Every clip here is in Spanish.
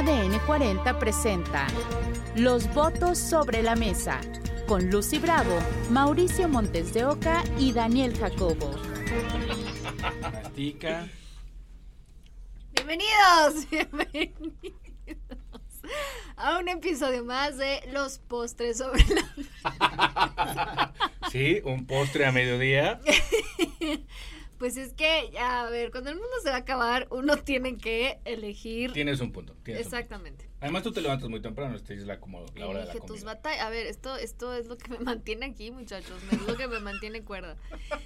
ADN 40 presenta Los votos sobre la mesa con Lucy Bravo, Mauricio Montes de Oca y Daniel Jacobo. Mastica. Bienvenidos, bienvenidos a un episodio más de Los postres sobre la Sí, un postre a mediodía. Pues es que, ya, a ver, cuando el mundo se va a acabar, uno tiene que elegir. Tienes un punto. tienes un Exactamente. punto. Además, tú te levantas muy temprano, esta es la, como la hora de la Elige tus comida. batallas. A ver, esto, esto es lo que me mantiene aquí, muchachos. Es lo que me mantiene cuerda.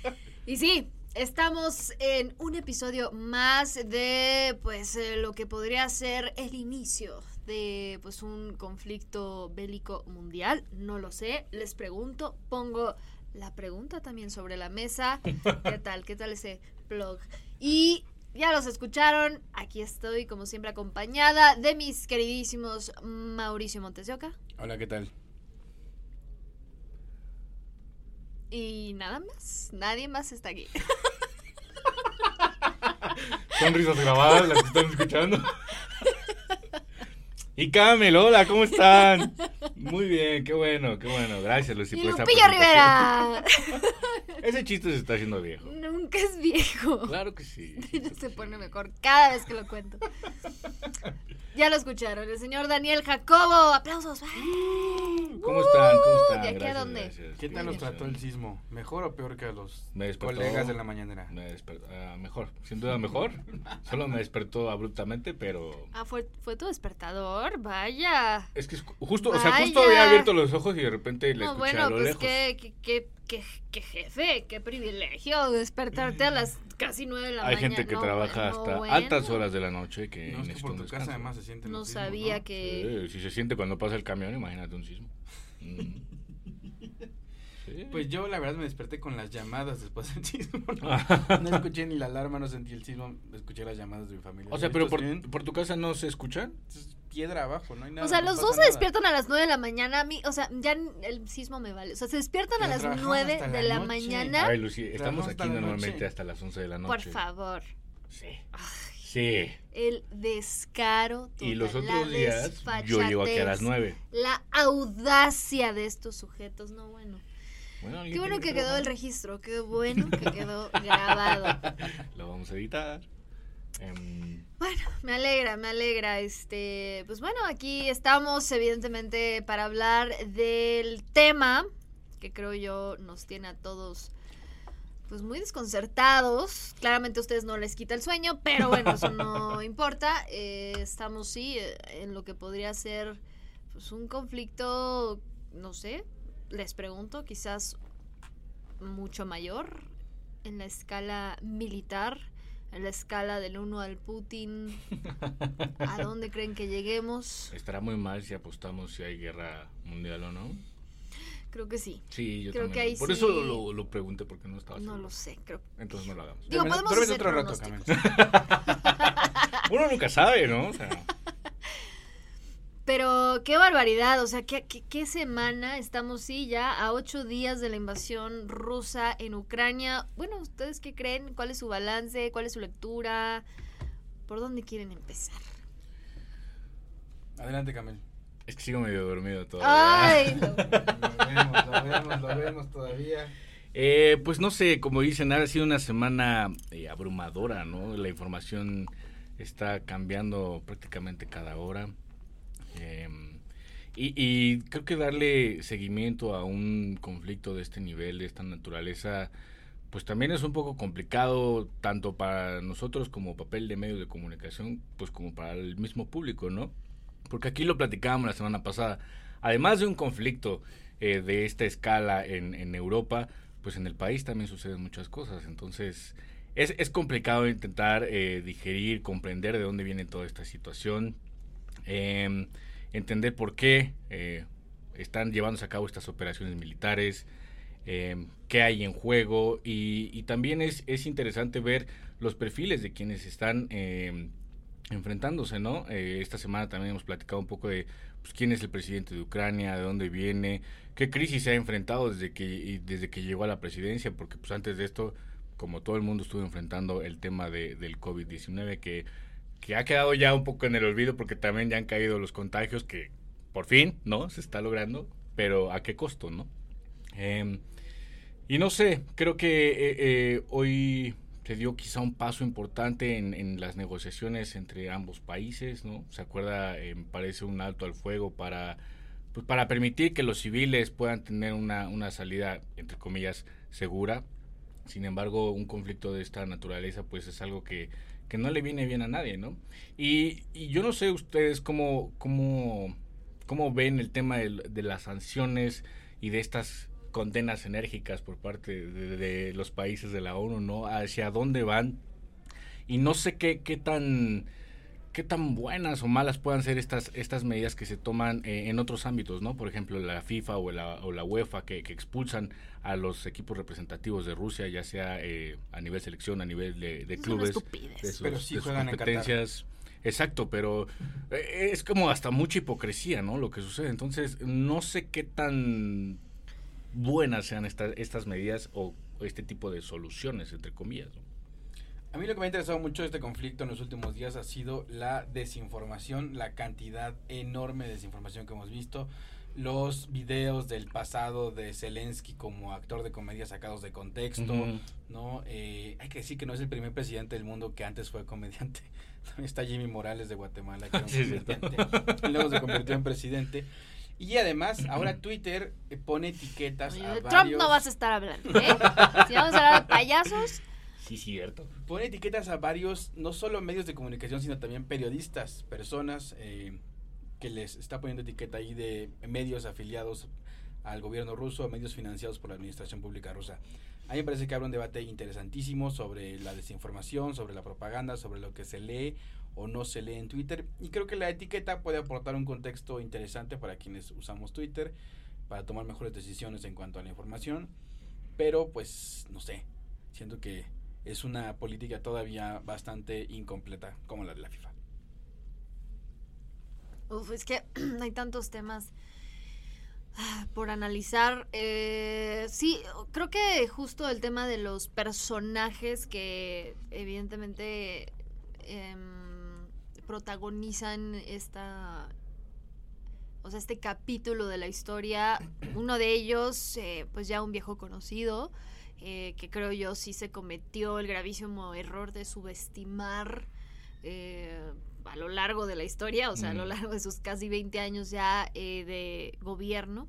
Y sí, estamos en un episodio más de, pues, eh, lo que podría ser el inicio de, pues, un conflicto bélico mundial. No lo sé. Les pregunto, pongo la pregunta también sobre la mesa. ¿Qué tal? ¿Qué tal ese blog? Y ya los escucharon. Aquí estoy, como siempre, acompañada de mis queridísimos Mauricio Montes de Oca. Hola, ¿qué tal? Y nada más. Nadie más está aquí. Son risas grabadas, las que están escuchando. Y Camel, hola, ¿cómo están? Muy bien, qué bueno, qué bueno. Gracias, Lucy, y Lupillo. Rivera. Ese chiste se está haciendo viejo. Nunca es viejo. Claro que sí. Se pone mejor cada vez que lo cuento. Ya lo escucharon, el señor Daniel Jacobo. Aplausos. ¿Cómo están? ¿Cómo están? ¿De aquí a dónde? gracias. ¿Qué tal nos trató el sismo? ¿Mejor o peor que a los Me despertó- colegas de la mañanera? Me despertó, ah, mejor, sin duda mejor. Solo me despertó abruptamente, pero Ah, fue, fue tu despertador. Vaya. es que es justo, o sea, justo había abierto los ojos y de repente le No, escuché bueno, a lo pues lejos. qué, qué, qué, qué, qué jefe, qué privilegio despertarte a las casi nueve de la Hay mañana. gente que No, trabaja no, hasta bueno. altas horas de la noche que No, es que por tu casa además se sienten No sismos, sabía ¿no? que... Sí, si se siente cuando pasa el camión, imagínate un sismo. Mm. Sí. Pues yo la verdad me desperté con las llamadas después del sismo. No, Ah. No escuché ni la alarma, no sentí el sismo, escuché las llamadas de mi familia. o sea, pero ¿Estás por, por tu casa no se escuchan. Es piedra abajo, no hay nada. O sea, no los dos se nada. despiertan a las 9 de la mañana. A mí, o sea, ya el sismo me vale. O sea, se despiertan a las trabajaban 9 hasta de la mañana. Ay, Lucy, estamos aquí normalmente noche. hasta las 11 de la noche. Por favor. Sí. Sí. El descaro. Y los otros días yo llego aquí a las 9. La audacia de estos sujetos. No, bueno. Bueno, Qué bueno que quedó el registro. Qué bueno que quedó grabado. Lo vamos a editar. Em, Bueno, me alegra, me alegra. Este, pues bueno, aquí estamos evidentemente para hablar del tema que creo yo nos tiene a todos pues muy desconcertados. Claramente a ustedes no les quita el sueño, pero bueno, eso no importa. Eh, estamos sí eh, en lo que podría ser pues un conflicto, no sé, les pregunto, quizás mucho mayor en la escala militar, en la escala del 1 al Putin. ¿A dónde creen que lleguemos? estará muy mal si apostamos si hay guerra mundial o no. Creo que sí. Sí, yo Creo también. que ahí Por sí- eso lo, lo pregunté porque no estaba No seguro. lo sé, creo. Entonces no lo hagamos. Digo, podemos hacer otro rato. Uno nunca sabe, ¿no? O sea, Pero qué barbaridad, o sea, ¿qué, qué, qué semana estamos, sí, ya a ocho días de la invasión rusa en Ucrania. Bueno, ¿ustedes qué creen? ¿Cuál es su balance? ¿Cuál es su lectura? ¿Por dónde quieren empezar? Adelante, Camel. es que sigo medio dormido todavía. Ay. Lo vemos, lo vemos, lo vemos todavía. Eh, pues no sé, como dicen, ha sido una semana eh, abrumadora, ¿no? La información está cambiando prácticamente cada hora. Eh, y, y creo que darle seguimiento a un conflicto de este nivel, de esta naturaleza, pues también es un poco complicado, tanto para nosotros como papel de medios de comunicación, pues como para el mismo público, ¿no? Porque aquí lo platicábamos la semana pasada. Además de un conflicto eh, de esta escala en, en Europa, pues en el país también suceden muchas cosas. Entonces, es, es complicado intentar eh, digerir, comprender de dónde viene toda esta situación, eh, entender por qué eh, están llevándose a cabo estas operaciones militares, eh, qué hay en juego y, también es, es interesante ver los perfiles de quienes están eh, enfrentándose, ¿no? Eh, esta semana también hemos platicado un poco de pues, quién es el presidente de Ucrania, de dónde viene, qué crisis se ha enfrentado desde que, desde que llegó a la presidencia, porque pues antes de esto, como todo el mundo estuvo enfrentando el tema de, del COVID-19, que, que ha quedado ya un poco en el olvido porque también ya han caído los contagios que por fin, ¿no? Se está logrando, pero ¿a qué costo, no? Em, y no sé, creo que eh, eh, hoy se dio quizá un paso importante en, las negociaciones entre ambos países, ¿no? Se acuerda, me parece un alto al fuego para, pues, para permitir que los civiles puedan tener una, una salida, entre comillas, segura. Sin embargo, un conflicto de esta naturaleza, pues es algo que, que no le viene bien a nadie, ¿no? Y, y yo no sé ustedes cómo, cómo, cómo ven el tema de, de las sanciones y de estas condenas enérgicas por parte de, los países de la ONU, ¿no? Hacia dónde van. Y no sé qué, qué tan qué tan buenas o malas puedan ser estas estas medidas que se toman eh, en otros ámbitos, ¿no? Por ejemplo, la FIFA o la, o la UEFA que, expulsan a los equipos representativos de Rusia, ya sea eh, a nivel selección, a nivel de, clubes, de sus, pero sí competencias. Exacto, pero eh, es como hasta mucha hipocresía, ¿no? Lo que sucede. Entonces, no sé qué tan buenas sean estas estas medidas o, este tipo de soluciones, entre comillas. A mí lo que me ha interesado mucho de este conflicto en los últimos días ha sido la desinformación, la cantidad enorme de desinformación que hemos visto, los videos del pasado de Zelensky como actor de comedia sacados de contexto, ¿no? Eh, hay que decir que no es el primer presidente del mundo que antes fue comediante. Está Jimmy Morales de Guatemala, que era un luego se convirtió en presidente. Y además, ahora Twitter eh, pone etiquetas a Trump no vas a estar hablando, ¿eh? si vamos a hablar de payasos... Sí, cierto. Pone etiquetas a varios, no solo medios de comunicación, sino también periodistas, personas eh, que les está poniendo etiqueta ahí de medios afiliados al gobierno ruso, medios financiados por la administración pública rusa. A mí me parece que habrá un debate interesantísimo sobre la desinformación, sobre la propaganda, sobre lo que se lee o no se lee en Twitter. Y creo que la etiqueta puede aportar un contexto interesante para quienes usamos Twitter, para tomar mejores decisiones en cuanto a la información. Pero pues, no sé, siento que es una política todavía bastante incompleta como la de la FIFA. Uf, es que hay tantos temas ah, por analizar. Eh, sí, creo que justo el tema de los personajes que evidentemente... Em, protagonizan esta o sea, este capítulo de la historia, uno de ellos, eh, pues ya un viejo conocido, eh, que creo yo sí se cometió el gravísimo error de subestimar eh, a lo largo de la historia, o sea, a lo largo de sus casi 20 años ya de gobierno,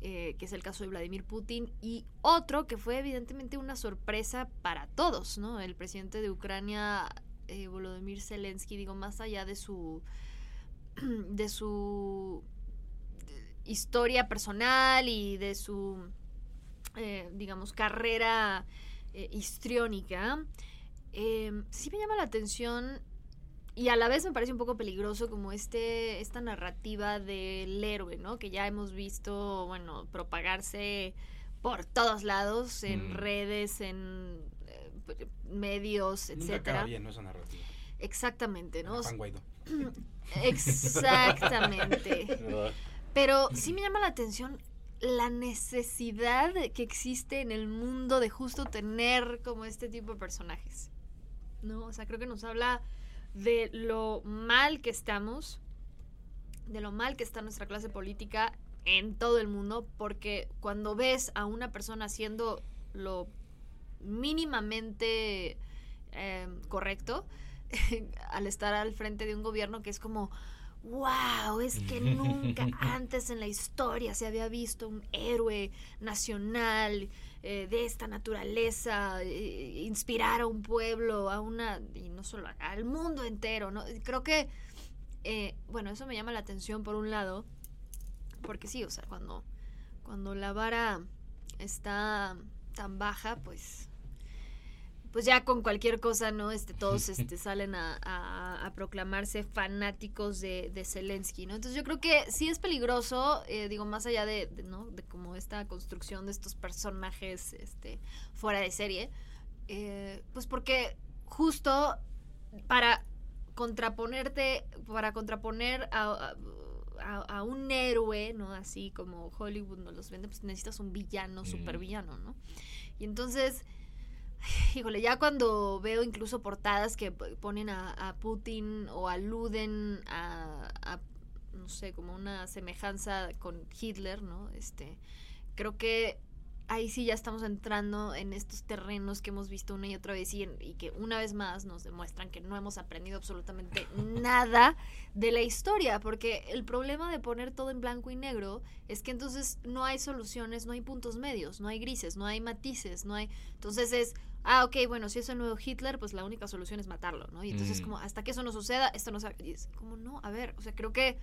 que es el caso de Vladimir Putin, y otro que fue evidentemente una sorpresa para todos, ¿no? El presidente de Ucrania eh, Volodymyr Zelensky, digo, más allá de su de su historia personal y de su eh, digamos carrera eh, histriónica em, sí me llama la atención y a la vez me parece un poco peligroso como este esta narrativa del héroe no que ya hemos visto bueno propagarse por todos lados en mm. redes en medios, etcétera. bien, ¿no? esa narrativa. Exactamente, ¿no? Juan Guaidó. Exactamente. Pero sí me llama la atención la necesidad que existe en el mundo de justo tener como este tipo de personajes. ¿No? O sea, creo que nos habla de lo mal que estamos, de lo mal que está nuestra clase política en todo el mundo, porque cuando ves a una persona haciendo lo mínimamente eh, correcto al estar al frente de un gobierno que es como, wow, es que nunca antes en la historia se había visto un héroe nacional eh, de esta naturaleza, eh, inspirar a un pueblo, a una, y no solo al mundo entero, ¿no? Creo que, bueno, eso me llama la atención por un lado, porque sí, o sea, cuando, cuando la vara está tan baja, pues pues ya con cualquier cosa, ¿no? Este, todos este, salen a, proclamarse fanáticos de, de, Zelensky, ¿no? Entonces yo creo que sí es peligroso, eh, digo, más allá de, ¿no? De como esta construcción de estos personajes este, fuera de serie, eh, pues porque justo para contraponerte, para contraponer a, a, un héroe, ¿no? Así como Hollywood nos los vende, pues necesitas un villano, mm. super villano, ¿no? Y entonces híjole, ya cuando veo incluso portadas que ponen a, Putin o aluden a, no sé, como una semejanza con Hitler, ¿no? Este, creo que ahí sí ya estamos entrando en estos terrenos que hemos visto una y otra vez y, que una vez más nos demuestran que no hemos aprendido absolutamente nada de la historia, porque el problema de poner todo en blanco y negro es que entonces no hay soluciones, no hay puntos medios, no hay grises, no hay matices, no hay... Entonces es, ah, ok, bueno, si es el nuevo Hitler, pues la única solución es matarlo, ¿no? Y entonces mm. como, hasta que eso no suceda, esto no se... es como, no, a ver, o sea, creo que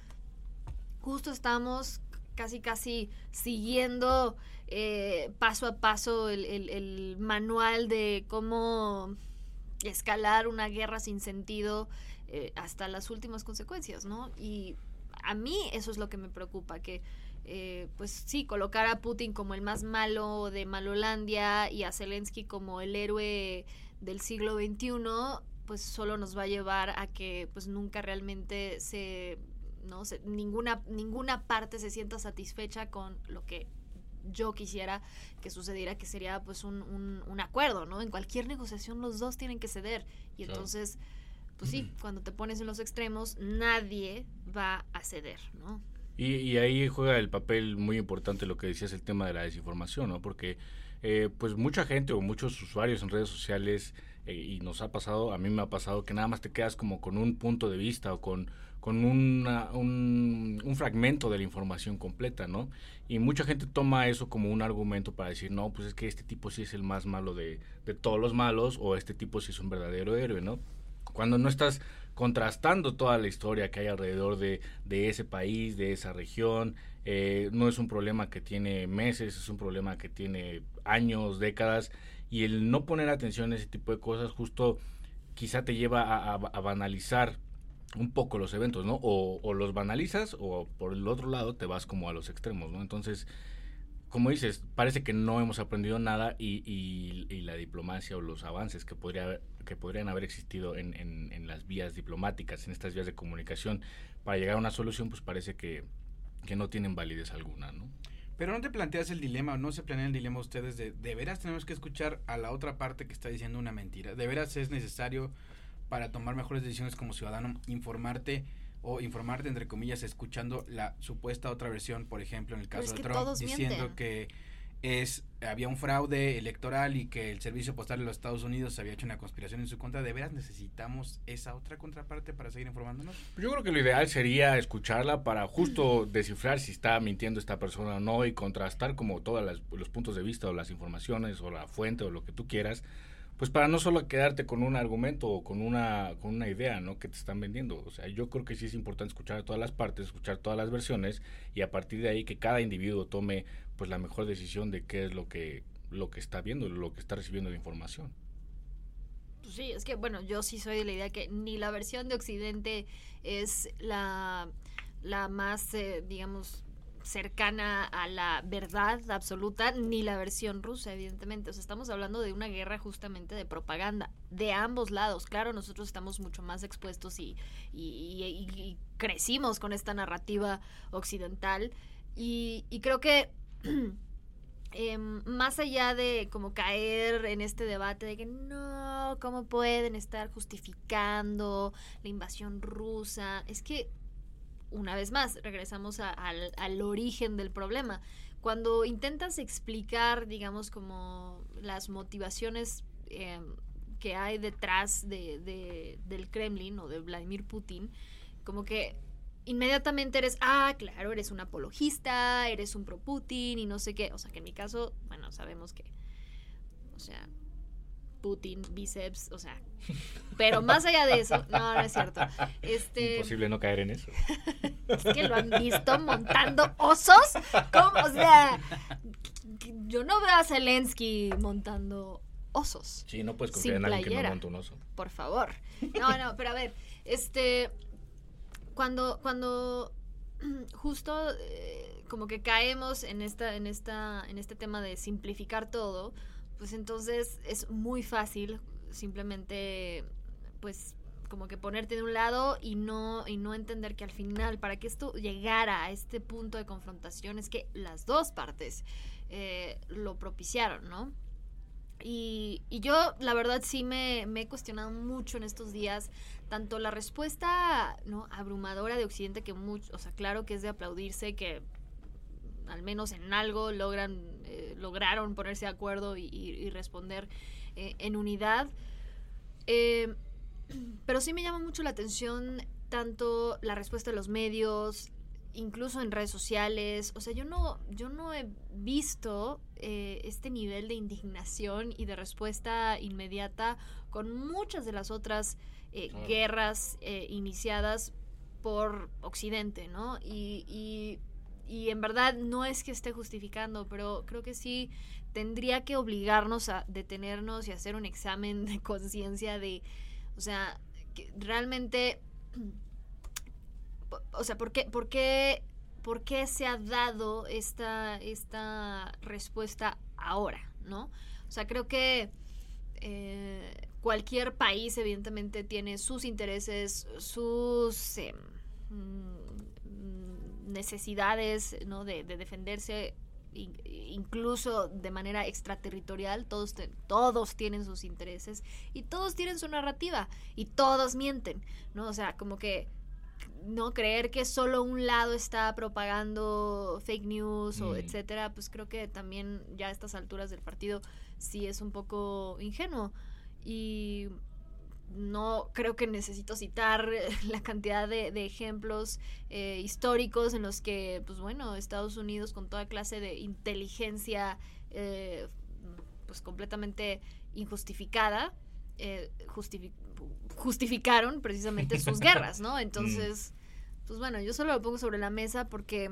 justo estamos casi, casi siguiendo eh, paso a paso el, manual de cómo escalar una guerra sin sentido eh, hasta las últimas consecuencias, ¿no? Y a mí eso es lo que me preocupa, que eh, pues sí, colocar a Putin como el más malo de Malolandia y a Zelensky como el héroe del siglo XXI, pues solo nos va a llevar a que pues nunca realmente se, no ninguna, ninguna parte se sienta satisfecha con lo que yo quisiera que sucediera, que sería pues un, un, acuerdo, ¿no? En cualquier negociación los dos tienen que ceder. Y entonces, pues sí, cuando te pones en los extremos, nadie va a ceder, ¿no? Y, y, ahí juega el papel muy importante lo que decías, el tema de la desinformación, ¿no? Porque eh, pues mucha gente o muchos usuarios en redes sociales, eh, y nos ha pasado, a mí me ha pasado, que nada más te quedas como con un punto de vista o con con un, un, fragmento de la información completa, ¿no? Y mucha gente toma eso como un argumento para decir, no, pues es que este tipo sí es el más malo de, de todos los malos o este tipo sí es un verdadero héroe, ¿no? Cuando no estás contrastando toda la historia que hay alrededor de, de ese país, de esa región, eh, no es un problema que tiene meses, es un problema que tiene años, décadas, y el no poner atención a ese tipo de cosas justo quizá te lleva a, a banalizar un poco los eventos, ¿no? O, los banalizas o por el otro lado te vas como a los extremos, ¿no? Entonces, como dices, parece que no hemos aprendido nada y, y, la diplomacia o los avances que, podría que podrían haber existido en, en, las vías diplomáticas, en estas vías de comunicación, para llegar a una solución, pues parece que, que no tienen validez alguna, ¿no? Pero no te planteas el dilema, no se planean el dilema ustedes de, de veras tenemos que escuchar a la otra parte que está diciendo una mentira, de veras es necesario para tomar mejores decisiones como ciudadano, informarte o informarte entre comillas escuchando la supuesta otra versión, por ejemplo, en el caso de Trump diciendo que es había un fraude electoral y que el servicio postal de los Estados Unidos había hecho una conspiración en su contra, ¿de veras necesitamos esa otra contraparte para seguir informándonos? Yo creo que lo ideal sería escucharla para justo descifrar si está mintiendo esta persona o no y contrastar como todos los puntos de vista o las informaciones o la fuente o lo que tú quieras pues para no solo quedarte con un argumento o con una, con una idea, ¿no? Que te están vendiendo. O sea, yo creo que sí es importante escuchar a todas las partes, escuchar todas las versiones y a partir de ahí que cada individuo tome pues la mejor decisión de qué es lo que, lo que está viendo, lo que está recibiendo de información. Pues sí, es que bueno, yo sí soy de la idea que ni la versión de Occidente es la, la más, eh, digamos, cercana a la verdad absoluta, ni la versión rusa, evidentemente. O sea, estamos hablando de una guerra justamente de propaganda, de ambos lados. Claro, nosotros estamos mucho más expuestos y, crecimos con esta narrativa occidental. Y, creo que em, más allá de como caer en este debate de que no, ¿cómo pueden estar justificando la invasión rusa? Es que una vez más, regresamos al, origen del problema. Cuando intentas explicar, digamos, como las motivaciones em, que hay detrás de, del Kremlin o de Vladimir Putin, como que inmediatamente eres, ah, claro, eres un apologista, eres un pro-Putin y no sé qué. O sea, que en mi caso, bueno, sabemos que, o sea, Putin, bíceps, o sea. Pero más allá de eso, no, no es cierto. Este, Imposible no caer en eso. es que lo han visto montando osos. ¿Cómo? O sea, yo no veo a Zelensky montando osos. Sí, no puedes confiar en alguien que no monta un oso. Por favor. No, no, pero a ver, este, cuando, cuando justo eh, como que caemos en esta, en esta, en este tema de simplificar todo, pues entonces es muy fácil simplemente pues como que ponerte de un lado y no y no entender que al final para que esto llegara a este punto de confrontación es que las dos partes eh, lo propiciaron no Y, y yo, la verdad, sí me, me he cuestionado mucho en estos días tanto la respuesta no abrumadora de Occidente que mucho, o sea, claro que es de aplaudirse que al menos en algo logran eh, lograron ponerse de acuerdo y, y- y responder eh, en unidad. Eh, pero sí me llama mucho la atención tanto la respuesta de los medios, incluso en redes sociales. O sea, yo no, yo no he visto eh, este nivel de indignación y de respuesta inmediata con muchas de las otras eh, Claro. guerras eh, iniciadas por Occidente, ¿no? Y, y, y en verdad no es que esté justificando, pero creo que sí tendría que obligarnos a detenernos y hacer un examen de conciencia de, o sea, realmente, o sea, ¿por qué, por qué, por qué se ha dado esta, esta respuesta ahora, ¿no? O sea, creo que eh, cualquier país evidentemente tiene sus intereses, sus mm, necesidades, ¿no? De, de defenderse in- incluso de manera extraterritorial, todos, te- todos tienen sus intereses y todos tienen su narrativa y todos mienten, ¿no? O sea, como que no creer que solo un lado está propagando fake news o etcétera, pues creo que también ya a estas alturas del partido sí es un poco ingenuo y no creo que necesito citar la cantidad de, de ejemplos eh, históricos en los que, pues bueno, Estados Unidos con toda clase de inteligencia, eh, pues completamente injustificada, eh, justifi- justificaron precisamente sus guerras, ¿no? Entonces, pues bueno, yo solo lo pongo sobre la mesa porque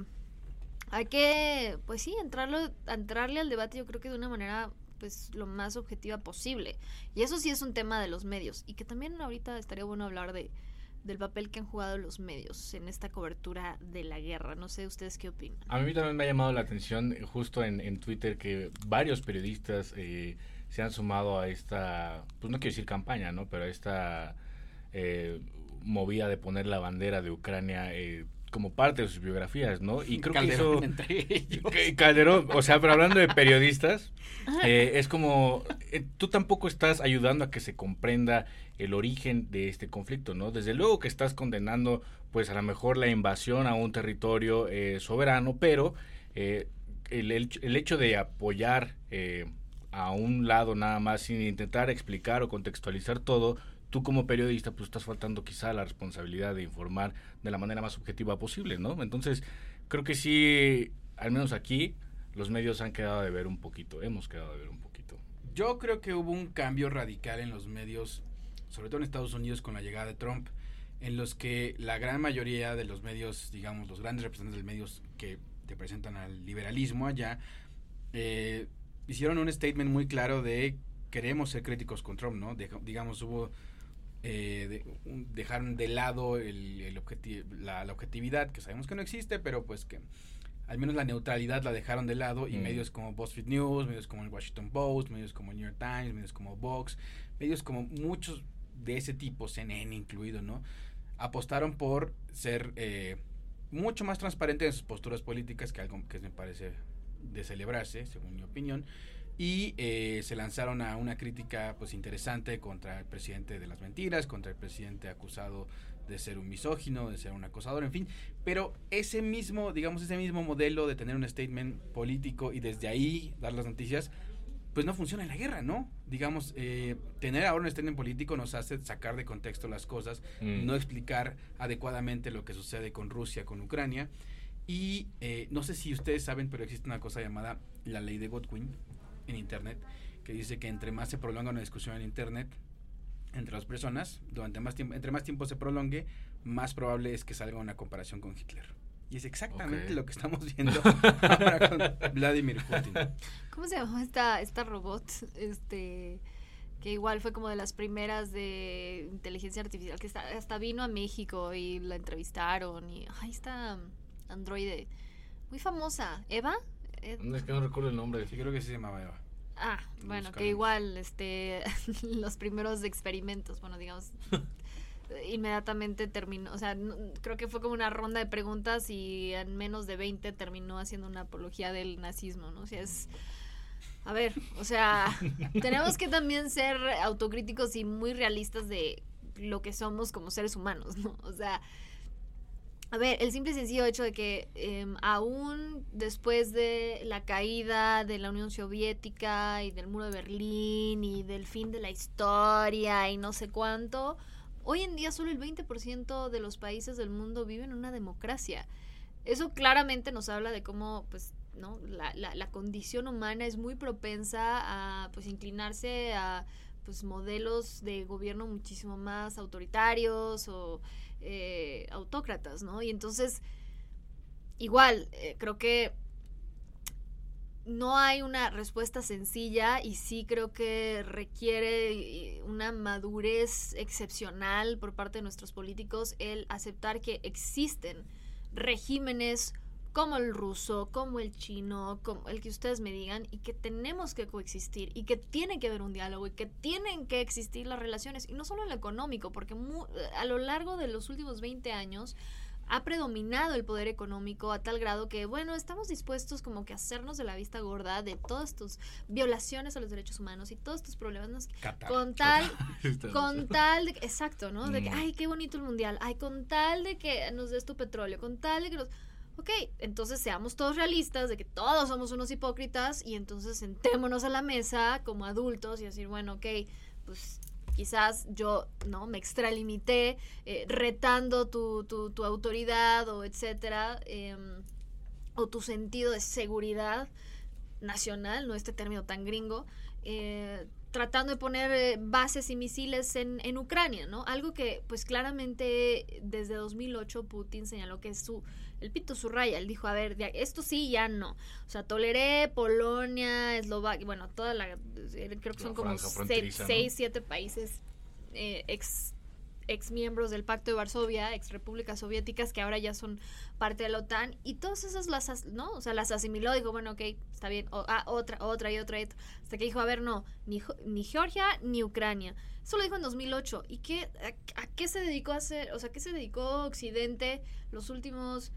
hay que, pues sí, entrarlo, entrarle al debate yo creo que de una manera pues lo más objetiva posible. Y eso sí es un tema de los medios. Y que también ahorita estaría bueno hablar de del papel que han jugado los medios en esta cobertura de la guerra. No sé ustedes qué opinan. A mí también me ha llamado la atención justo en, en Twitter que varios periodistas eh, se han sumado a esta, pues no quiero decir campaña, ¿no? Pero a esta eh, movida de poner la bandera de Ucrania eh, como parte de sus biografías, ¿no? Y creo Calderón que entre ellos. Calderón, o sea, pero hablando de periodistas, eh, es como, eh, tú tampoco estás ayudando a que se comprenda el origen de este conflicto, ¿no? Desde luego que estás condenando, pues a lo mejor la invasión a un territorio eh, soberano, pero eh, el, el- el hecho de apoyar eh, a un lado nada más sin intentar explicar o contextualizar todo, tú como periodista pues estás faltando quizá la responsabilidad de informar de la manera más objetiva posible, ¿no? Entonces, creo que sí, al menos aquí, los medios han quedado de ver un poquito, hemos quedado de ver un poquito. Yo creo que hubo un cambio radical en los medios, sobre todo en Estados Unidos con la llegada de Trump, en los que la gran mayoría de los medios, digamos, los grandes representantes de medios que representan al liberalismo allá, eh, hicieron un statement muy claro de queremos ser críticos con Trump, ¿no? Digamos, hubo... eh, de- un- dejaron de lado el, el objeti- la, la objetividad, que sabemos que no existe, pero pues que al menos la neutralidad la dejaron de lado y Mm. medios como BuzzFeed News, medios como el Washington Post, medios como el New York Times, medios como Vox, medios como muchos de ese tipo, CNN incluido, ¿no? Apostaron por ser eh, mucho más transparentes en sus posturas políticas, que algo que me parece de celebrarse, según mi opinión, y eh, se lanzaron a una crítica pues interesante contra el presidente de las mentiras, contra el presidente acusado de ser un misógino, de ser un acosador, en fin, pero ese mismo, digamos, ese mismo modelo de tener un statement político y desde ahí dar las noticias, pues no funciona en la guerra, ¿no? Digamos, eh, tener ahora un statement político nos hace sacar de contexto las cosas, Mm. no explicar adecuadamente lo que sucede con Rusia, con Ucrania. Y eh, no sé si ustedes saben, pero existe una cosa llamada la ley de Godwin en Internet, que dice que entre más se prolonga una discusión en Internet entre las personas, durante más tiempo, entre más tiempo se prolongue, más probable es que salga una comparación con Hitler. Y es exactamente lo que estamos viendo ahora con Vladimir Putin. ¿Cómo se llamó esta, esta robot? Este que igual fue como de las primeras de inteligencia artificial, que está, hasta vino a México y la entrevistaron y ahí está androide muy famosa, Eva. Es que no recuerdo el nombre. Sí, creo que sí se llamaba Eva. Ah, bueno, que igual, este, los primeros experimentos, bueno, digamos, inmediatamente terminó, o sea, no- creo que fue como una ronda de preguntas y en menos de 20 terminó haciendo una apología del nazismo, ¿no? O sea, es, a ver, o sea, tenemos que también ser autocríticos y muy realistas de lo que somos como seres humanos, ¿no? O sea, a ver, el simple y sencillo hecho de que em, aún después de la caída de la Unión Soviética y del muro de Berlín y del fin de la historia y no sé cuánto, hoy en día solo el 20% de los países del mundo viven una democracia. Eso claramente nos habla de cómo, pues, ¿no? La, la, la condición humana es muy propensa a, pues, inclinarse a, pues, modelos de gobierno muchísimo más autoritarios o eh, autócratas, ¿no? Y entonces, igual, eh, creo que no hay una respuesta sencilla y sí creo que requiere eh, una madurez excepcional por parte de nuestros políticos el aceptar que existen regímenes como el ruso, como el chino, como el que ustedes me digan, y que tenemos que coexistir, y que tiene que haber un diálogo, y que tienen que existir las relaciones, y no solo en lo económico, porque a lo largo de los últimos 20 años ha predominado el poder económico a tal grado que, bueno, estamos dispuestos como que a hacernos de la vista gorda de todas tus violaciones a los derechos humanos y todos tus problemas con tal, con tal de, exacto, ¿no? De que, mm. ay, qué bonito el mundial, ay, con tal de que nos des tu petróleo, con tal de que nos ok, entonces seamos todos realistas de que todos somos unos hipócritas y entonces sentémonos a la mesa como adultos y decir, bueno, ok, pues quizás yo no me extralimité eh, retando tu, tu, tu, autoridad o etcétera em, o tu sentido de seguridad nacional no este término tan gringo eh, tratando de poner eh, bases y misiles en, en Ucrania no algo que pues claramente desde 2008 Putin señaló que es su el pito su raya. Él dijo, a ver, esto sí, ya no. O sea, toleré Polonia, Eslovaquia, bueno, toda la, eh, creo que son como seis, siete países eh, ex ex miembros del Pacto de Varsovia, ex repúblicas soviéticas que ahora ya son parte de la OTAN y todas esas las, ¿no? O sea, las asimiló, dijo, bueno, ok, está bien, ah, otra, otra y otra, y otra, hasta que dijo, a ver, no, ni, ni Georgia ni Ucrania. Eso lo dijo en 2008. ¿Y qué, a, a, qué se dedicó a hacer? O sea, ¿qué se dedicó Occidente los últimos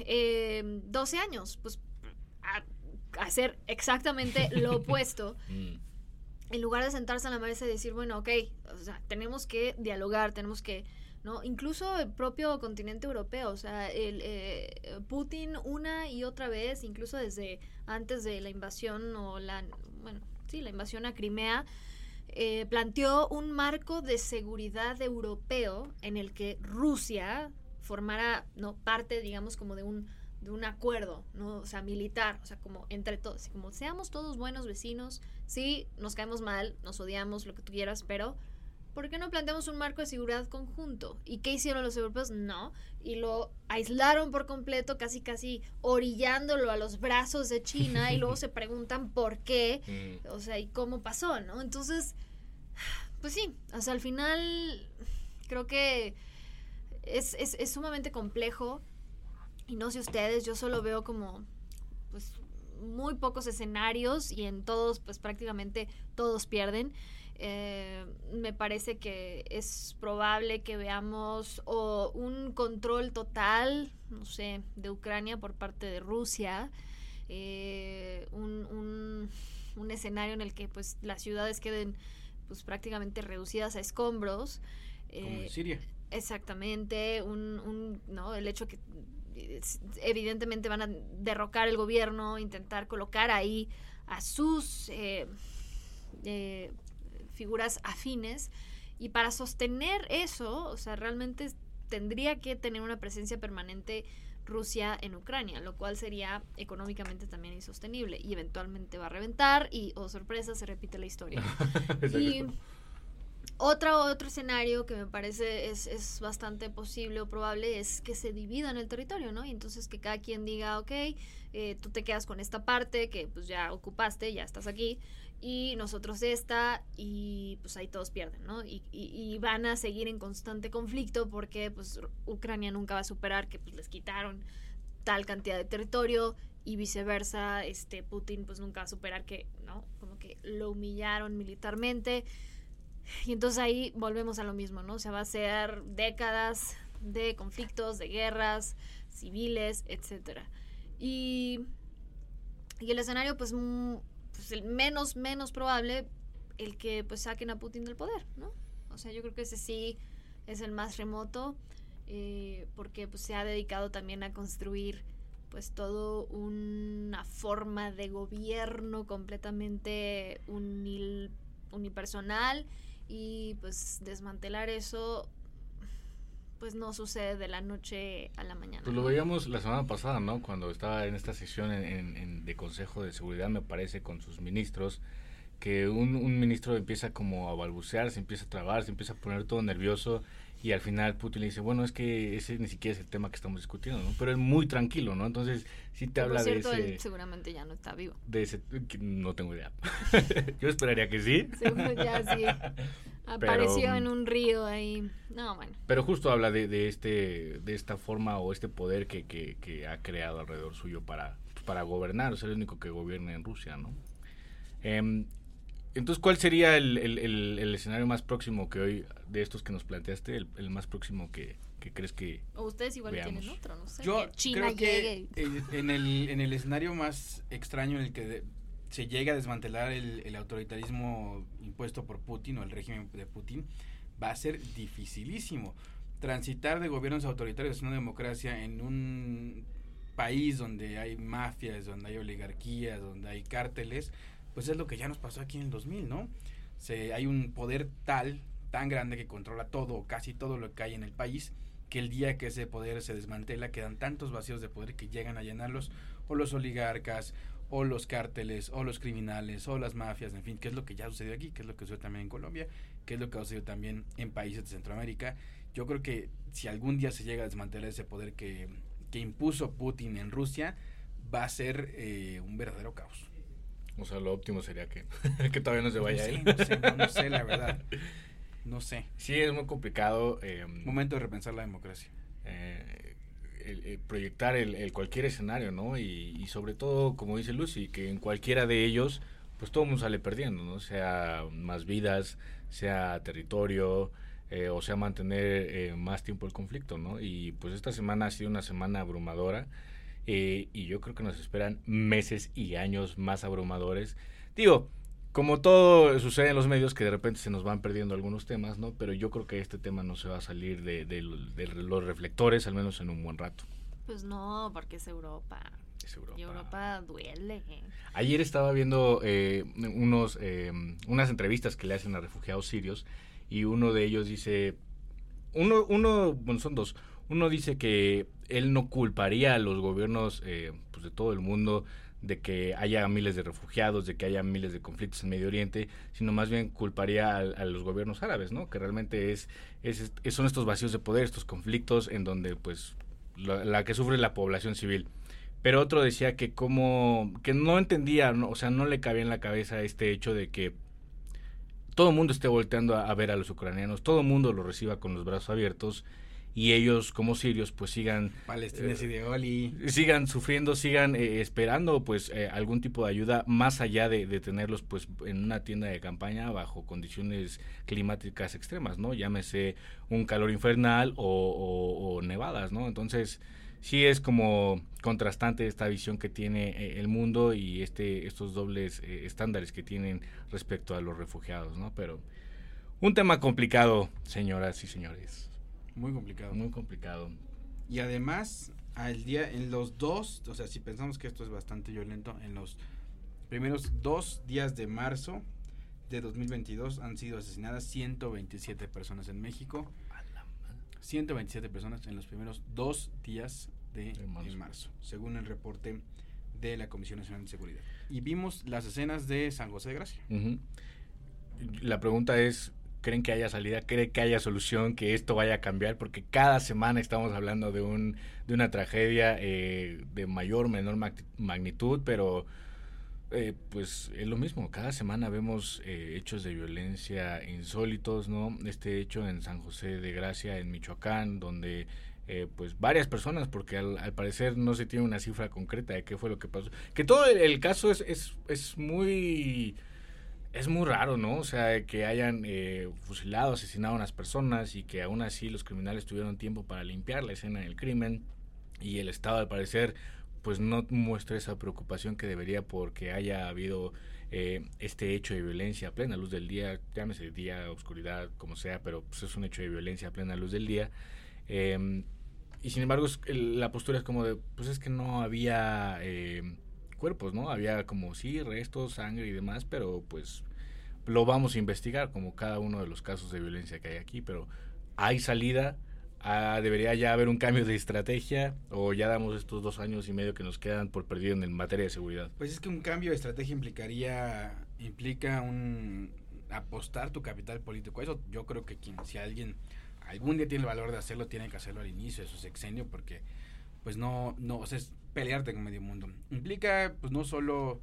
eh, 12 años, pues a, hacer exactamente lo opuesto. Mm. En lugar de sentarse a la mesa y decir, bueno, ok, o sea, tenemos que dialogar, tenemos que, ¿no? Incluso el propio continente europeo, o sea, el, eh, Putin una y otra vez, incluso desde antes de la invasión o la, bueno, sí, la invasión a Crimea, eh, planteó un marco de seguridad europeo en el que Rusia formara no parte digamos como de un de un acuerdo, ¿no? O sea, militar, o sea, como entre todos, como seamos todos buenos vecinos, sí, nos caemos mal, nos odiamos, lo que tú quieras, pero ¿por qué no planteamos un marco de seguridad conjunto? ¿Y qué hicieron los europeos? No, y lo aislaron por completo, casi casi orillándolo a los brazos de China y luego se preguntan por qué, mm. o sea, y cómo pasó, ¿no? Entonces, pues sí, o sea, al final creo que es, es, es sumamente complejo. Y no sé ustedes, yo solo veo como pues muy pocos escenarios y en todos pues prácticamente todos pierden. Eh, me parece que es probable que veamos o un control total, no sé, de Ucrania por parte de Rusia, eh, un, un, un, escenario en el que pues las ciudades queden pues prácticamente reducidas a escombros. Como en eh, Siria. Exactamente, un, un, ¿no? el hecho que evidentemente van a derrocar el gobierno, intentar colocar ahí a sus eh, eh, figuras afines y para sostener eso, o sea, realmente tendría que tener una presencia permanente Rusia en Ucrania, lo cual sería económicamente también insostenible y eventualmente va a reventar y, oh sorpresa, se repite la historia. y otro, otro escenario que me parece es, es, bastante posible o probable es que se dividan el territorio, ¿no? Y entonces que cada quien diga, ok, eh, tú te quedas con esta parte que pues ya ocupaste, ya estás aquí, y nosotros esta, y pues ahí todos pierden, ¿no? Y, y, y, van a seguir en constante conflicto porque pues Ucrania nunca va a superar que pues les quitaron tal cantidad de territorio y viceversa, este Putin pues nunca va a superar que, ¿no? Como que lo humillaron militarmente. Y entonces ahí volvemos a lo mismo, ¿no? O sea, va a ser décadas de conflictos, de guerras civiles, etcétera. Y, y el escenario, pues, pues el menos, menos probable el que pues saquen a Putin del poder, ¿no? O sea, yo creo que ese sí es el más remoto, eh, porque pues se ha dedicado también a construir pues todo una forma de gobierno completamente unipersonal y pues desmantelar eso pues no sucede de la noche a la mañana. Pues lo veíamos la semana pasada, ¿no? Cuando estaba en esta sesión en, de Consejo de Seguridad, me parece, con sus ministros, que un, un, ministro empieza como a balbucear, se empieza a trabar, se empieza a poner todo nervioso y al final Putin le dice, bueno, es que ese ni siquiera es el tema que estamos discutiendo, ¿no? Pero es muy tranquilo, ¿no? Entonces, sí te habla de ese... Él seguramente ya no está vivo. De ese... No tengo idea. Yo esperaría que sí. Seguro ya sí. Apareció en un río ahí. No, bueno. Pero justo habla de, de este de esta forma o este poder que, que, que ha creado alrededor suyo para, para gobernar, o sea, el único que gobierna en Rusia, ¿no? Eh, entonces, ¿cuál sería el, el, escenario más próximo que hoy, de estos que nos planteaste, el, más próximo que, crees que O ustedes igual tienen otro, no sé. Yo China llegue. en, el, en el escenario más extraño en el que se llega a desmantelar el, autoritarismo impuesto por Putin o el régimen de Putin, va a ser dificilísimo. Transitar de gobiernos autoritarios a una democracia en un país donde hay mafias, donde hay oligarquías, donde hay cárteles, pues es lo que ya nos pasó aquí en el 2000, ¿no? Se, hay un poder tal, tan grande que controla todo, casi todo lo que hay en el país, que el día que ese poder se desmantela quedan tantos vacíos de poder que llegan a llenarlos o los oligarcas o los cárteles o los criminales o las mafias, en fin, que es lo que ya sucedió aquí, que es lo que sucedió también en Colombia, que es lo que ha sucedido también en países de Centroamérica. Yo creo que si algún día se llega a desmantelar ese poder que, que impuso Putin en Rusia, va a ser eh, un verdadero caos. O sea, lo óptimo sería que, que todavía no se vaya él. No sé, no, sé, la verdad. No sé. Sí, es muy complicado. Eh, Momento de repensar la democracia. Eh, el, proyectar el, cualquier escenario, ¿no? Y, sobre todo, como dice Lucy, que en cualquiera de ellos, pues todo el mundo sale perdiendo, ¿no? Sea más vidas, sea territorio, eh, o sea mantener eh, más tiempo el conflicto, ¿no? Y pues esta semana ha sido una semana abrumadora. Eh, y yo creo que nos esperan meses y años más abrumadores. Digo, como todo sucede en los medios, que de repente se nos van perdiendo algunos temas, ¿no? Pero yo creo que este tema no se va a salir de, de, los reflectores, al menos en un buen rato. Pues no, porque es Europa. Es Europa. Y Europa duele. Ayer estaba viendo eh, unos, eh, unas entrevistas que le hacen a refugiados sirios y uno de ellos dice, uno, uno, bueno, son dos. Uno dice que él no culparía a los gobiernos eh, pues de todo el mundo de que haya miles de refugiados, de que haya miles de conflictos en Medio Oriente, sino más bien culparía a, los gobiernos árabes, ¿no? Que realmente es, es, son estos vacíos de poder, estos conflictos en donde pues la, que sufre la población civil. Pero otro decía que como que no entendía, o sea, no le cabía en la cabeza este hecho de que todo el mundo esté volteando a, a ver a los ucranianos, todo el mundo los reciba con los brazos abiertos y ellos como sirios pues sigan eh, sigan sufriendo sigan eh, esperando pues eh, algún tipo de ayuda más allá de, tenerlos pues en una tienda de campaña bajo condiciones climáticas extremas no llámese un calor infernal o, nevadas no entonces sí es como contrastante esta visión que tiene el mundo y este estos dobles estándares que tienen respecto a los refugiados no pero un tema complicado señoras y señores muy complicado. Muy complicado. Y además, al día, en los dos, o sea, si pensamos que esto es bastante violento, en los primeros dos días de marzo de 2022 han sido asesinadas 127 personas en México. 127 personas en los primeros dos días de, marzo. según el reporte de la Comisión Nacional de Seguridad. Y vimos las escenas de San José de Gracia. La pregunta es, creen que haya salida, creen que haya solución, que esto vaya a cambiar, porque cada semana estamos hablando de, un, de una tragedia eh, de mayor o menor magnitud, pero eh, pues es lo mismo, cada semana vemos eh, hechos de violencia insólitos, ¿no? Este hecho en San José de Gracia, en Michoacán, donde pues varias personas, porque al, parecer no se tiene una cifra concreta de qué fue lo que pasó, que todo el, el caso es, es, es muy es muy raro, ¿no? O sea, que hayan eh, fusilado, asesinado a unas personas y que aún así los criminales tuvieron tiempo para limpiar la escena del crimen y el Estado al parecer pues no muestra esa preocupación que debería porque haya habido eh, este hecho de violencia a plena luz del día, llámese día, oscuridad, como sea, pero pues es un hecho de violencia a plena luz del día. Em, y sin embargo, la postura es como de, pues es que no había em, cuerpos, ¿no? Había como sí, restos, sangre y demás, pero pues lo vamos a investigar como cada uno de los casos de violencia que hay aquí, pero hay salida, ah, debería ya haber un cambio de estrategia o ya damos estos dos años y medio que nos quedan por perdido en materia de seguridad. Pues es que un cambio de estrategia implicaría, implica un apostar tu capital político. Eso yo creo que quien, si alguien algún día tiene el valor de hacerlo, tiene que hacerlo al inicio de su sexenio porque pues no, no, o sea, pelearte con medio mundo. Implica pues no solo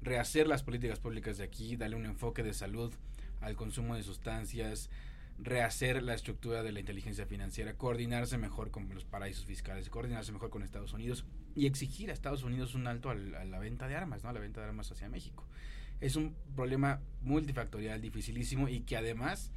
rehacer las políticas públicas de aquí, darle un enfoque de salud al consumo de sustancias, rehacer la estructura de la inteligencia financiera, coordinarse mejor con los paraísos fiscales, coordinarse mejor con Estados Unidos y exigir a Estados Unidos un alto a la venta de armas, ¿no? A la venta de armas hacia México. Es un problema multifactorial, dificilísimo y que además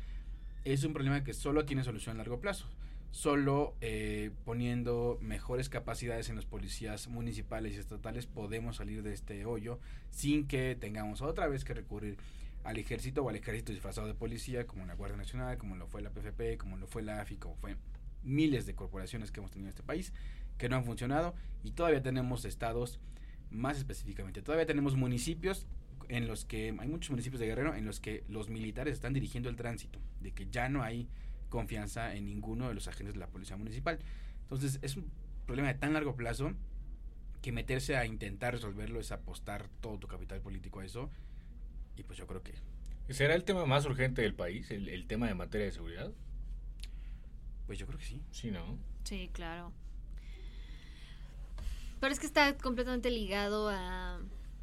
es un problema que solo tiene solución a largo plazo. Solo eh, poniendo mejores capacidades en los policías municipales y estatales podemos salir de este hoyo sin que tengamos otra vez que recurrir al ejército o al ejército disfrazado de policía, como la Guardia Nacional, como lo fue la PFP, como lo fue la AFI, como fue miles de corporaciones que hemos tenido en este país, que no han funcionado y todavía tenemos estados, más específicamente, todavía tenemos municipios en los que, hay muchos municipios de Guerrero en los que los militares están dirigiendo el tránsito, de que ya no hay confianza en ninguno de los agentes de la policía municipal. Entonces es un problema de tan largo plazo que meterse a intentar resolverlo es apostar todo tu capital político a eso y pues yo creo que... ¿Será el tema más urgente del país, el, tema de materia de seguridad? Pues yo creo que sí. Sí, ¿no? Sí, claro. Pero es que está completamente ligado a...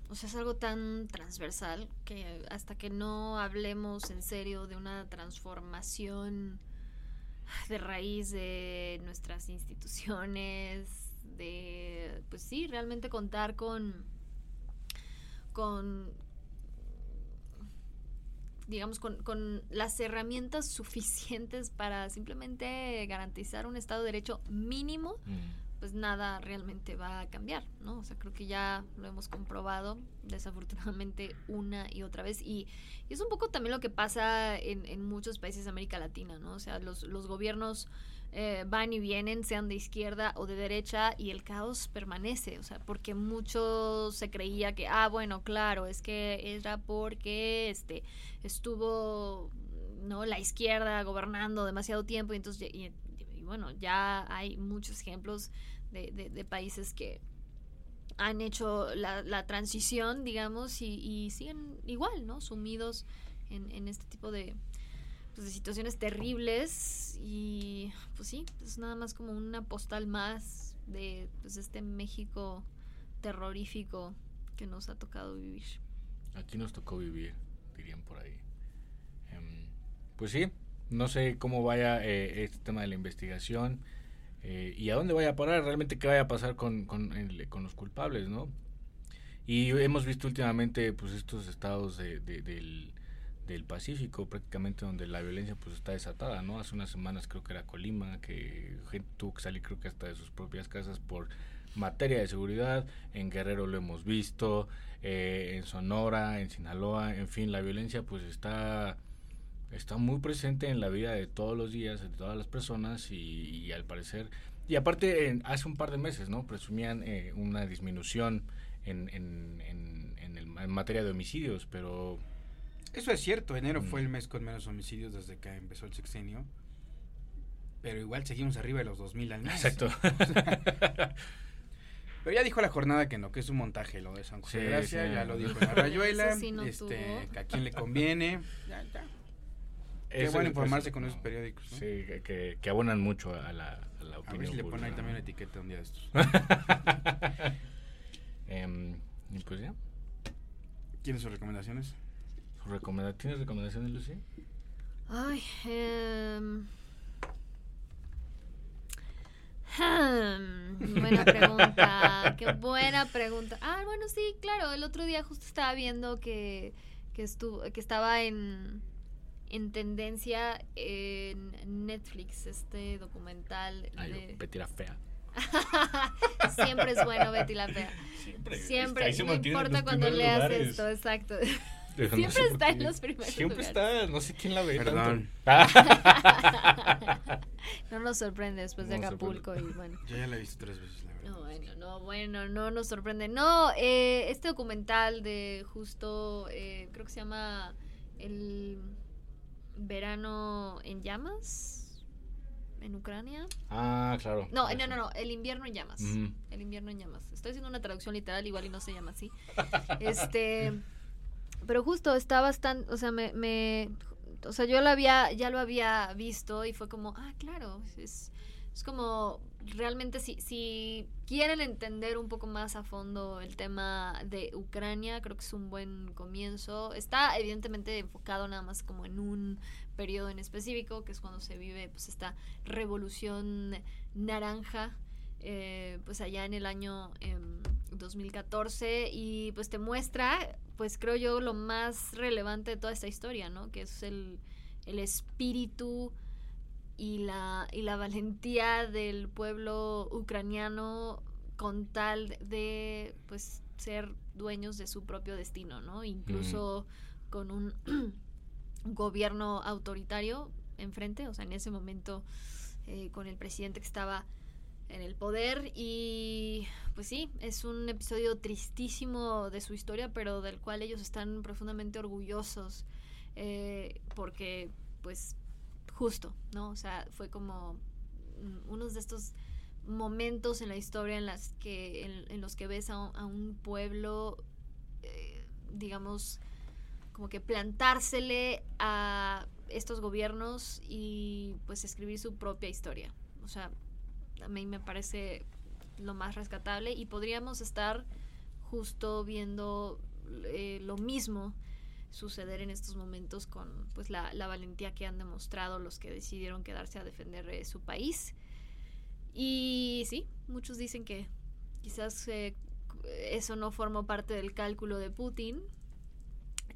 O sea, es algo tan transversal que hasta que no hablemos en serio de una transformación de raíz de nuestras instituciones, de, pues sí, realmente contar con, con, digamos, con, con, las herramientas suficientes para simplemente garantizar un Estado de Derecho mínimo, mm. Pues nada realmente va a cambiar, ¿no? O sea, creo que ya lo hemos comprobado, desafortunadamente, una y otra vez. Y, es un poco también lo que pasa en, en, muchos países de América Latina, ¿no? O sea, los, los gobiernos eh, van y vienen, sean de izquierda o de derecha, y el caos permanece, o sea, porque mucho se creía que, ah, bueno, claro, es que era porque este estuvo no la izquierda gobernando demasiado tiempo, y entonces, y, bueno, ya hay muchos ejemplos de, países que han hecho la, transición, digamos, y, siguen igual, ¿no? Sumidos en, este tipo de, pues, de situaciones terribles y pues sí, es nada más como una postal más de pues este México terrorífico que nos ha tocado vivir. Aquí nos tocó vivir, dirían por ahí. Em, pues sí, no sé cómo vaya eh, este tema de la investigación eh, y a dónde vaya a parar, realmente qué vaya a pasar con, con, con los culpables, ¿no? Y hemos visto últimamente pues estos estados de, del del Pacífico, prácticamente donde la violencia pues está desatada, ¿no? Hace unas semanas creo que era Colima, que gente tuvo que salir creo que hasta de sus propias casas por materia de seguridad, en Guerrero lo hemos visto, eh, en Sonora, en Sinaloa, en fin, la violencia pues está está muy presente en la vida de todos los días, de todas las personas y, al parecer, y aparte hace un par de meses, ¿no? Presumían eh, una disminución en, en, en, en materia de homicidios, pero eso es cierto, enero fue el mm. mes con menos homicidios desde que empezó el sexenio. Pero igual seguimos arriba de los 2000 al mes. Exacto. pero ya dijo la jornada que no, que es un montaje lo de San José Gracia, ya lo dijo la Rayuela, este, a quién le conviene. Ya, ya. Qué bueno informarse con esos periódicos. Sí, que, que, abonan mucho a la, a la opinión. A ver si le ponen ahí también una etiqueta un día de estos. eh, y pues ya. ¿Quiénes sus recomendaciones? ¿Tienes recomendaciones, Lucy? Ay, eh, buena pregunta, qué buena pregunta. Ah, bueno, sí, claro, el otro día justo estaba viendo que, que, estuvo, que estaba en, en tendencia en Netflix, este documental Ay, de... Betty Fea. Siempre es bueno Betty la Fea. Siempre. Siempre, se no importa cuando leas lugares. esto, exacto. Pero no Siempre sé está en los primeros Siempre lugares. está, no sé quién la ve. Perdón. tanto. No nos sorprende después de No nos Acapulco y bueno. Yo ya la he visto tres veces, la verdad. No, bueno, no, bueno, no nos sorprende. No, eh, este documental de justo, eh, creo que se llama El verano en llamas en Ucrania. ah, claro. No, eso. no, no, no, El invierno en llamas. El invierno en llamas. Estoy haciendo una traducción literal, igual y no se llama así. este, pero justo está bastante, o sea, me, me o sea, yo lo había, ya lo había visto y fue como, ah, claro, es, es como realmente si, si quieren entender un poco más a fondo el tema de Ucrania, creo que es un buen comienzo. Está evidentemente enfocado nada más como en un periodo en específico, que es cuando se vive pues esta revolución naranja, eh, pues allá en el año em, 2014 y pues te muestra, pues creo yo, lo más relevante de toda esta historia, ¿no? Que es el, el espíritu y la, y la valentía del pueblo ucraniano con tal de pues ser dueños de su propio destino, ¿no? Incluso con un gobierno autoritario enfrente, o sea, en ese momento eh, con el presidente que estaba en el poder y pues sí, es un episodio tristísimo de su historia, pero del cual ellos están profundamente orgullosos eh, porque pues justo, ¿no? O sea, fue como mm, unos de estos momentos en la historia en las que en, en los que ves a, un- a un pueblo eh, digamos como que plantársele a estos gobiernos y pues escribir su propia historia. O sea, a mí me parece lo más rescatable y podríamos estar justo viendo eh, lo mismo suceder en estos momentos con pues la, la valentía que han demostrado los que decidieron quedarse a defender eh, su país. Y sí, muchos dicen que quizás eh, eso no formó parte del cálculo de Putin.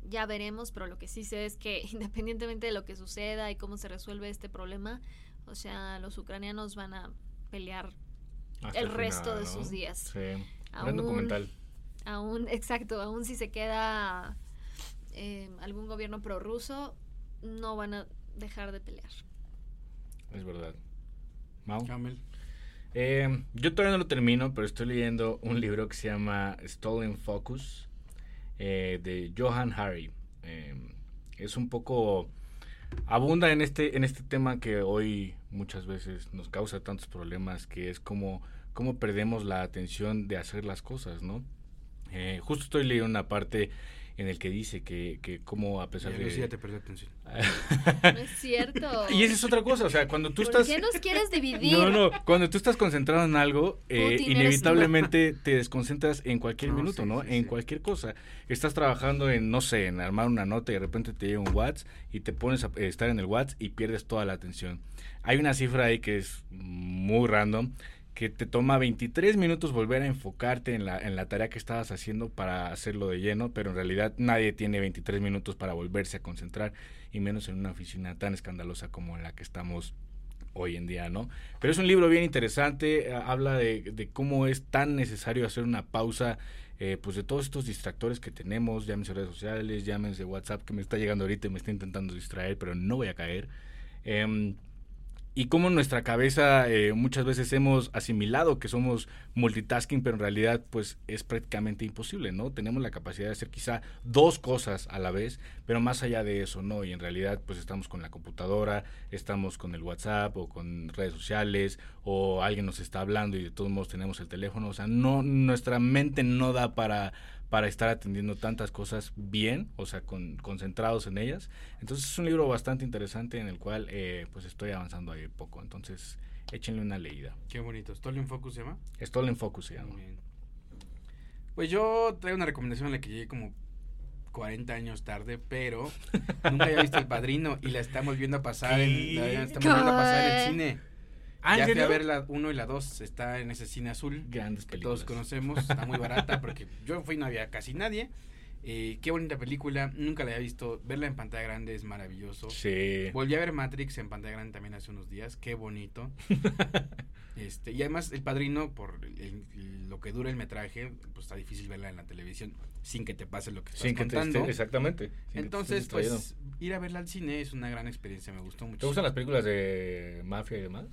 Ya veremos, pero lo que sí sé es que independientemente de lo que suceda y cómo se resuelve este problema, o sea, los ucranianos van a pelear Hasta el final, resto de ¿no? sus días. Sí. Gran Aún- documental. Aún, exacto, aún si se queda eh, algún gobierno prorruso, no van a dejar de pelear. Es verdad. Mau. Camel. Eh, yo todavía no lo termino, pero estoy leyendo un libro que se llama Stolen Focus eh, de Johan Hari. Eh, es un poco abunda en este en este tema que hoy muchas veces nos causa tantos problemas, que es como cómo perdemos la atención de hacer las cosas, ¿no? Eh, justo estoy leyendo una parte en el que dice que, que como a pesar de... Lucy, ya te perdió atención. No es cierto. y esa es otra cosa, o sea, cuando tú ¿Por estás... qué nos quieres dividir? No, no, cuando tú estás concentrado en algo, eh, inevitablemente te desconcentras en cualquier No, minuto, sí, ¿no? sí, en sí. cualquier cosa. Estás trabajando en, no sé, en armar una nota y de repente te llega un WhatsApp y te pones a eh, estar en el WhatsApp y pierdes toda la atención. Hay una cifra ahí que es muy random, que te toma 23 minutos volver a enfocarte en la, en la tarea que estabas haciendo para hacerlo de lleno, pero en realidad nadie tiene 23 minutos para volverse a concentrar, y menos en una oficina tan escandalosa como en la que estamos hoy en día, ¿no? Pero es un libro bien interesante, eh, habla de, de cómo es tan necesario hacer una pausa, eh, pues de todos estos distractores que tenemos, llámense redes sociales, llámense WhatsApp, que me está llegando ahorita y me está intentando distraer, pero no voy a caer. Em, y cómo en nuestra cabeza eh, muchas veces hemos asimilado que somos multitasking, pero en realidad pues es prácticamente imposible, ¿no? Tenemos la capacidad de hacer quizá dos cosas a la vez, pero más allá de eso, ¿no? Y en realidad pues estamos con la computadora, estamos con el WhatsApp o con redes sociales o alguien nos está hablando y de todos modos tenemos el teléfono, o sea, no nuestra mente no da para para estar atendiendo tantas cosas bien, o sea, con, concentrados en ellas. Entonces es un libro bastante interesante en el cual eh, pues estoy avanzando ahí poco. Entonces échenle una leída. Qué bonito. ¿Stolen Focus se llama? Stolen Focus se llama. Bien. Pues yo traigo una recomendación a la que llegué como 40 años tarde, pero nunca había visto El Padrino y la estamos viendo a pasar en, la estamos viendo a pasar en el cine. Ah, ¿en ya fui a ver la 1 y la 2, está en ese cine azul Grandes que películas. todos conocemos, está muy barata porque yo fui y no había casi nadie Eh, qué bonita película, nunca la había visto. Verla en pantalla grande es maravilloso. Sí. Volví a ver Matrix en pantalla grande también hace unos días, qué bonito. este, y además El Padrino, por el- el- lo que dura el metraje, pues está difícil verla en la televisión sin que te pase lo que estás Sin que te esté- exactamente. Entonces, pues ir a verla al cine es una gran experiencia, me gustó mucho. ¿Te gustan las películas de mafia y demás?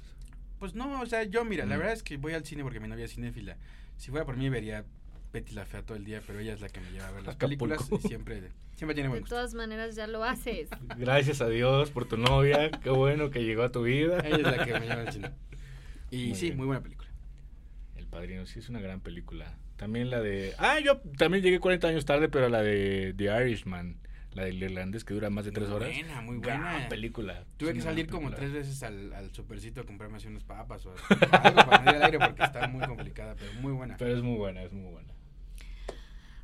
Pues no, o sea, yo mira, la verdad es que voy al cine porque mi novia es cinéfila. Si fuera por mí vería Betty la Fea todo el día, pero ella es la que me lleva a ver las Acapulco. películas y siempre, siempre tiene buen De todas maneras ya lo haces. Gracias a Dios por tu novia. Qué bueno que llegó a tu vida. Ella es la que me lleva al cine. Y Muy sí, bien. muy buena película. El Padrino, sí, es una gran película. También la de... Ah, yo también llegué 40 años tarde, pero la de The Irishman, la del irlandés que dura más de 3 Muy horas. buena, muy Gran buena. película. Tuve que salir como tres veces al, al supercito a comprarme así unas papas o algo para al aire porque está muy complicada, pero muy buena. Pero es muy buena, es muy buena.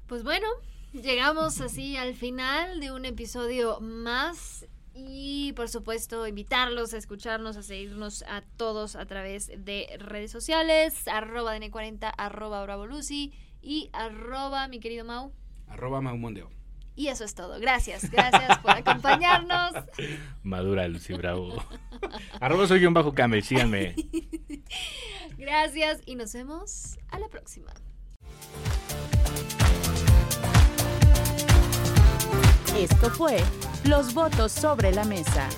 Pues bueno, llegamos así al final de un episodio más y por supuesto invitarlos a escucharnos, a seguirnos a todos a través de redes sociales, arroba DN40, arroba Bravo Lucy y arroba mi querido Mau. Arroba Maumondeo. Y eso es todo. Gracias, gracias por acompañarnos. Madura, Lucy Bravo. Arroba soy guion bajo Camel, síganme. Gracias y nos vemos a la próxima. Esto fue Los votos sobre la mesa.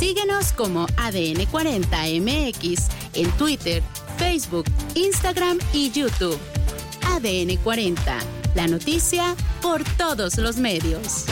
Síguenos como ADN40MX en Twitter, Facebook, Instagram y YouTube. ADN40, la noticia por todos los medios.